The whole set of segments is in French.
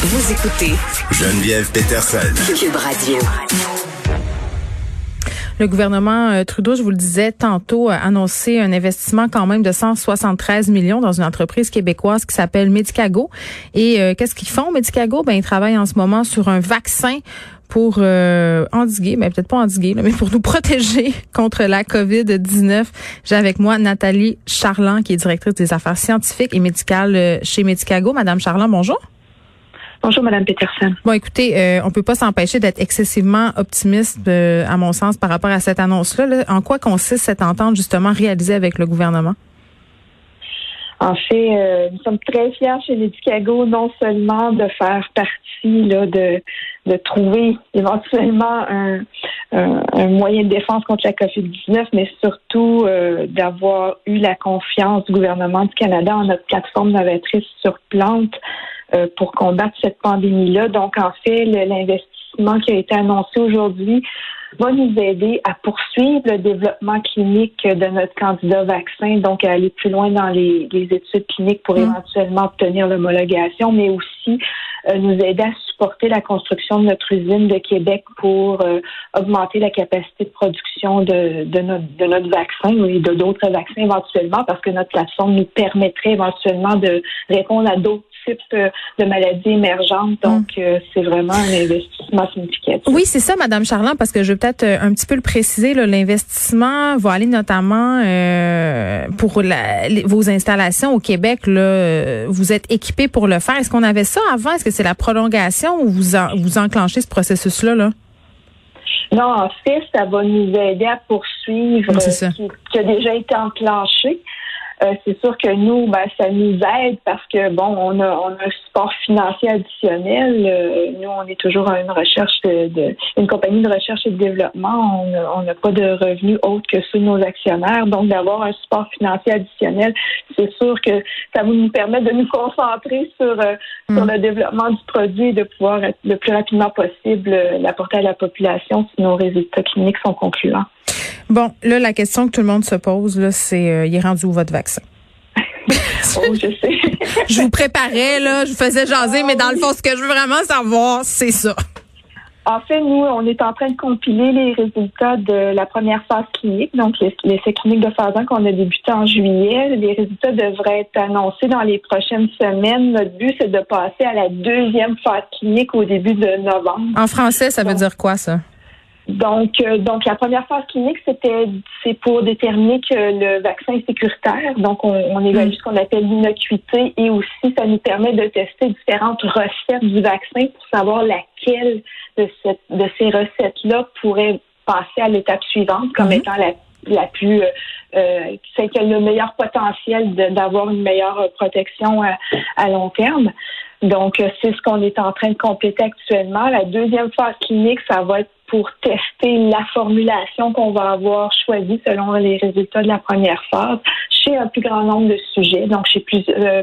Vous écoutez Geneviève Peterson. Cube Radio. Le gouvernement euh, Trudeau, je vous le disais tantôt, a annoncé un investissement quand même de 173 millions dans une entreprise québécoise qui s'appelle Medicago. Et euh, qu'est-ce qu'ils font, Medicago? Ben, ils travaillent en ce moment sur un vaccin pour euh, endiguer, mais peut-être pas endiguer, mais pour nous protéger contre la COVID-19. J'ai avec moi Nathalie Charland, qui est directrice des affaires scientifiques et médicales chez Medicago. Madame Charland, bonjour. Bonjour, Madame Peterson. Bon, écoutez, euh, on peut pas s'empêcher d'être excessivement optimiste, euh, à mon sens, par rapport à cette annonce-là. En quoi consiste cette entente justement réalisée avec le gouvernement? En fait, euh, nous sommes très fiers chez les Chicago, non seulement de faire partie là, de, de trouver éventuellement un, un, moyen de défense contre la COVID-19, mais surtout d'avoir eu la confiance du gouvernement du Canada en notre plateforme novatrice sur plantes euh, pour combattre cette pandémie-là. Donc, en fait, l'investissement qui a été annoncé aujourd'hui va nous aider à poursuivre le développement clinique de notre candidat vaccin, donc à aller plus loin dans les, études cliniques pour mmh. éventuellement obtenir l'homologation, mais aussi euh, nous aider à supporter la construction de notre usine de Québec pour euh, augmenter la capacité de production de, de, notre, de notre vaccin et de d'autres vaccins éventuellement, parce que notre plateforme nous permettrait éventuellement de répondre à d'autres de maladies émergentes. Donc, hum. euh, c'est vraiment un investissement significatif. Oui, c'est ça, Madame Charland, parce que je vais peut-être euh, un petit peu le préciser. L'investissement va aller notamment euh, pour vos installations au Québec. Là, vous êtes équipé pour le faire. Est-ce qu'on avait ça avant? Est-ce que c'est la prolongation ou vous, vous enclenchez ce processus-là? Là? Non, en fait, ça va nous aider à poursuivre ce qui, a déjà été enclenché. Euh, c'est sûr que nous, ben, ça nous aide parce que bon, on a, on a un support financier additionnel. Euh, nous, on est toujours à une recherche de, une compagnie de recherche et de développement. On n'a pas de revenus autres que ceux de nos actionnaires. Donc, d'avoir un support financier additionnel, c'est sûr que ça va nous permettre de nous concentrer sur, euh, sur mm. le développement du produit et de pouvoir être le plus rapidement possible l'apporter à la population si nos résultats cliniques sont concluants. Bon, là, la question que tout le monde se pose, là, c'est euh, il est rendu où votre vaccin? oh, je sais. je vous préparais, là, je vous faisais jaser, mais dans le fond, ce que je veux vraiment savoir, c'est ça. En fait, nous, on est en train de compiler les résultats de la première phase clinique, donc l'essai clinique de phase 1 qu'on a débuté en juillet. Les résultats devraient être annoncés dans les prochaines semaines. Notre but, c'est de passer à la deuxième phase clinique au début de novembre. En français, ça veut dire quoi, ça? Donc, euh, donc la première phase clinique, c'était c'est pour déterminer que le vaccin est sécuritaire. Donc, on, on évalue ce qu'on appelle l'innocuité et aussi ça nous permet de tester différentes recettes du vaccin pour savoir laquelle de, cette, de ces recettes-là pourrait passer à l'étape suivante comme mm-hmm. étant la la plus, euh, euh celle qui a le meilleur potentiel d'avoir une meilleure protection à, à long terme. Donc, euh, c'est ce qu'on est en train de compléter actuellement. La deuxième phase clinique, ça va être pour tester la formulation qu'on va avoir choisie selon les résultats de la première phase chez un plus grand nombre de sujets, donc chez euh,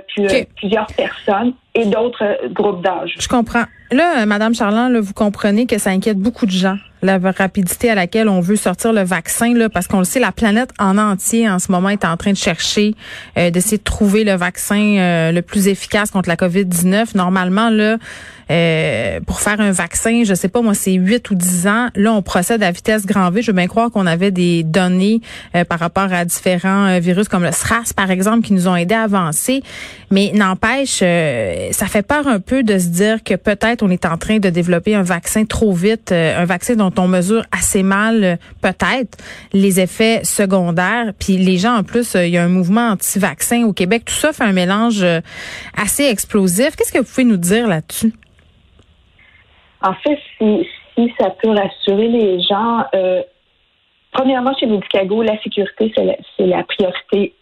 plusieurs personnes et d'autres euh, groupes d'âge. Je comprends. Là, Madame Charland, là, vous comprenez que ça inquiète beaucoup de gens la rapidité à laquelle on veut sortir le vaccin, là, parce qu'on le sait, la planète en entier en ce moment est en train de chercher, euh, d'essayer de trouver le vaccin euh, le plus efficace contre la COVID-19. Normalement, là, euh, pour faire un vaccin, je sais pas, moi, c'est 8 ou 10 ans. Là, on procède à vitesse grand V. Je veux bien croire qu'on avait des données par rapport à différents virus comme le SRAS, par exemple, qui nous ont aidé à avancer. Mais n'empêche, ça fait peur un peu de se dire que peut-être on est en train de développer un vaccin trop vite, un vaccin dont on mesure assez mal euh, peut-être les effets secondaires. Puis les gens en plus, euh, il y a un mouvement anti-vaccin au Québec. Tout ça fait un mélange euh, assez explosif. Qu'est-ce que vous pouvez nous dire là-dessus? En fait, si, ça peut rassurer les gens, premièrement, chez Medicago, la sécurité, c'est la, priorité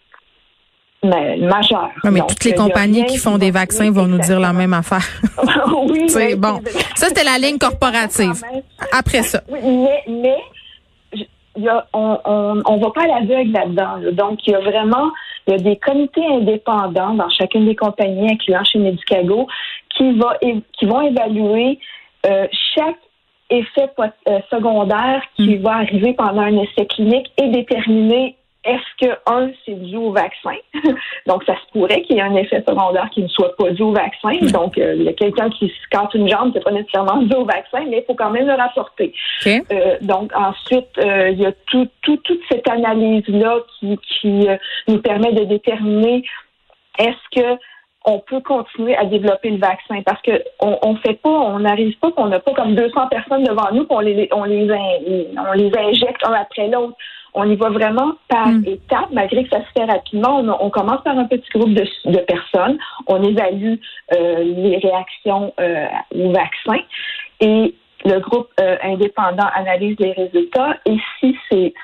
majeure. mais toutes les compagnies qui font des vaccins vont nous dire la même affaire. oui. c'est bon. Ça, c'était la ligne corporative après ça. mais, mais on, on, va pas à l'aveugle là-dedans. Donc, il y a vraiment il y a des comités indépendants dans chacune des compagnies, incluant chez Medicago, qui, va, qui vont évaluer euh, chaque effet euh, secondaire qui mm. va arriver pendant un essai clinique et déterminer est-ce que, un, c'est dû au vaccin? donc, ça se pourrait qu'il y ait un effet secondaire qui ne soit pas dû au vaccin. Donc, euh, il y a quelqu'un qui se casse une jambe, c'est pas nécessairement dû au vaccin, mais il faut quand même le rapporter. Euh, donc, ensuite, euh, il y a tout, tout, toute cette analyse-là qui, qui nous permet de déterminer est-ce que on peut continuer à développer le vaccin? Parce que on, on fait pas, on n'arrive pas qu'on n'a pas comme 200 personnes devant nous qu'on les on les on les injecte un après l'autre. On y va vraiment par mm. étapes, malgré que ça se fait rapidement. On, commence par un petit groupe de, de personnes, on évalue euh, les réactions euh, au vaccin et le groupe euh, indépendant analyse les résultats et si c'est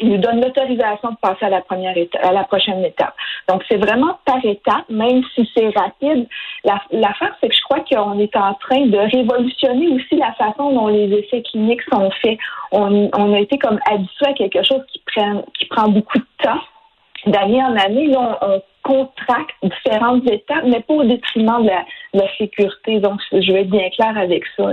il nous donne l'autorisation de passer à la première étape, à la prochaine étape. Donc c'est vraiment par étape, même si c'est rapide. L'affaire, c'est que je crois qu'on est en train de révolutionner aussi la façon dont les essais cliniques sont faits. On, a été comme habitué à quelque chose qui prend qui prend beaucoup de temps d'année en année, on, contracte différentes étapes, mais pas au détriment de la, sécurité. Donc, je vais être bien clair avec ça.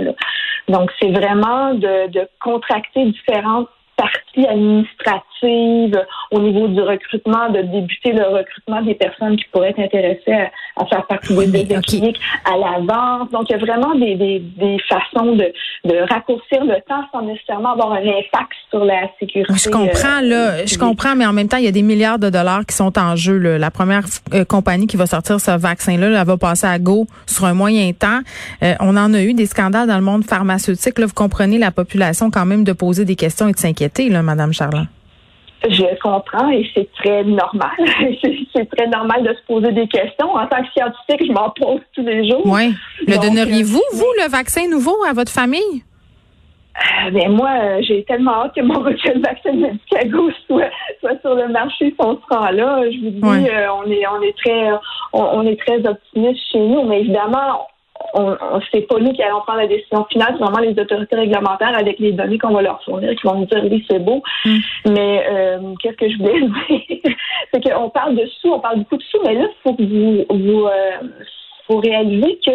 Donc, c'est vraiment de, de contracter différentes partie administrative au niveau du recrutement, de débuter le recrutement des personnes qui pourraient être intéressées à, faire partie des cliniques à l'avance. Donc, il y a vraiment des, des, des façons de, de raccourcir le temps sans nécessairement avoir un impact sur la sécurité. Je comprends, euh, là. Je comprends, mais en même temps, il y a des milliards de dollars qui sont en jeu. Là. La première euh, compagnie qui va sortir ce vaccin-là, elle va passer à go sur un moyen temps. Euh, on en a eu des scandales dans le monde pharmaceutique. Là, vous comprenez la population quand même de poser des questions et de s'inquiéter là, Madame Charland. Je comprends et c'est très normal. c'est très normal de se poser des questions. En tant que scientifique, je m'en pose tous les jours. Oui. Le donneriez-vous, euh, vous, le vaccin nouveau à votre famille? Euh, ben moi, euh, j'ai tellement hâte que mon vaccin de Medicago soit, soit sur le marché si on se rend là. Je vous dis, on est on est très on, est très optimiste chez nous, mais évidemment, on, on c'est pas nous qui allons prendre la décision finale, c'est vraiment les autorités réglementaires avec les données qu'on va leur fournir qui vont nous dire oui, c'est beau. Mm. Mais euh, qu'est-ce que je voulais dire? c'est qu'on parle de sous, on parle beaucoup de sous, mais là, il faut que vous, vous euh, faut réaliser que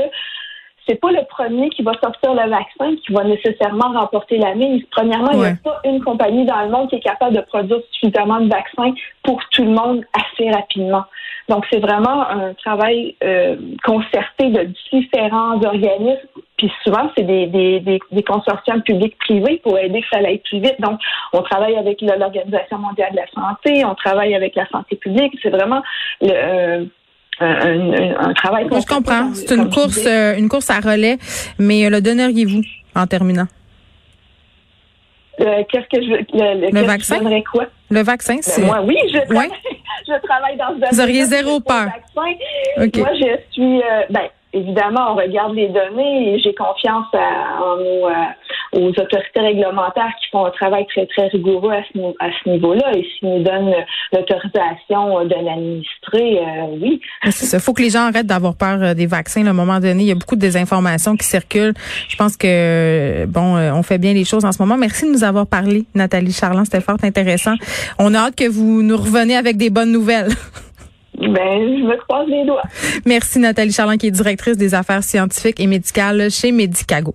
c'est pas le premier qui va sortir le vaccin qui va nécessairement remporter la mise. Premièrement, il n'y a pas une compagnie dans le monde qui est capable de produire suffisamment de vaccins pour tout le monde assez rapidement. Donc, c'est vraiment un travail euh, concerté de différents organismes. Puis souvent, c'est des, des, des, des consortiums publics-privés pour aider que ça aille plus vite. Donc, on travaille avec l'Organisation mondiale de la santé, on travaille avec la santé publique. C'est vraiment le, euh, un, travail. je comprends. C'est une course, euh, une course à relais. Mais euh, le donneriez-vous en terminant? Qu'est-ce que je le, le vaccin? quoi? Le vaccin ben, c'est moi oui je travaille, je travaille dans ce domaine vous auriez zéro peur okay. moi je suis ben évidemment, on regarde les données et j'ai confiance en nos, aux autorités réglementaires qui font un travail très, très rigoureux à ce, à ce niveau-là. Et s'ils nous donnent l'autorisation de l'administrer, euh, oui. Il faut que les gens arrêtent d'avoir peur euh, des vaccins. À un moment donné, il y a beaucoup de désinformations qui circulent. Je pense que, bon, euh, on fait bien les choses en ce moment. Merci de nous avoir parlé, Nathalie Charland. C'était fort intéressant. On a hâte que vous nous reveniez avec des bonnes nouvelles. Ben, je me croise les doigts. Merci Nathalie Charland, qui est directrice des affaires scientifiques et médicales chez Medicago.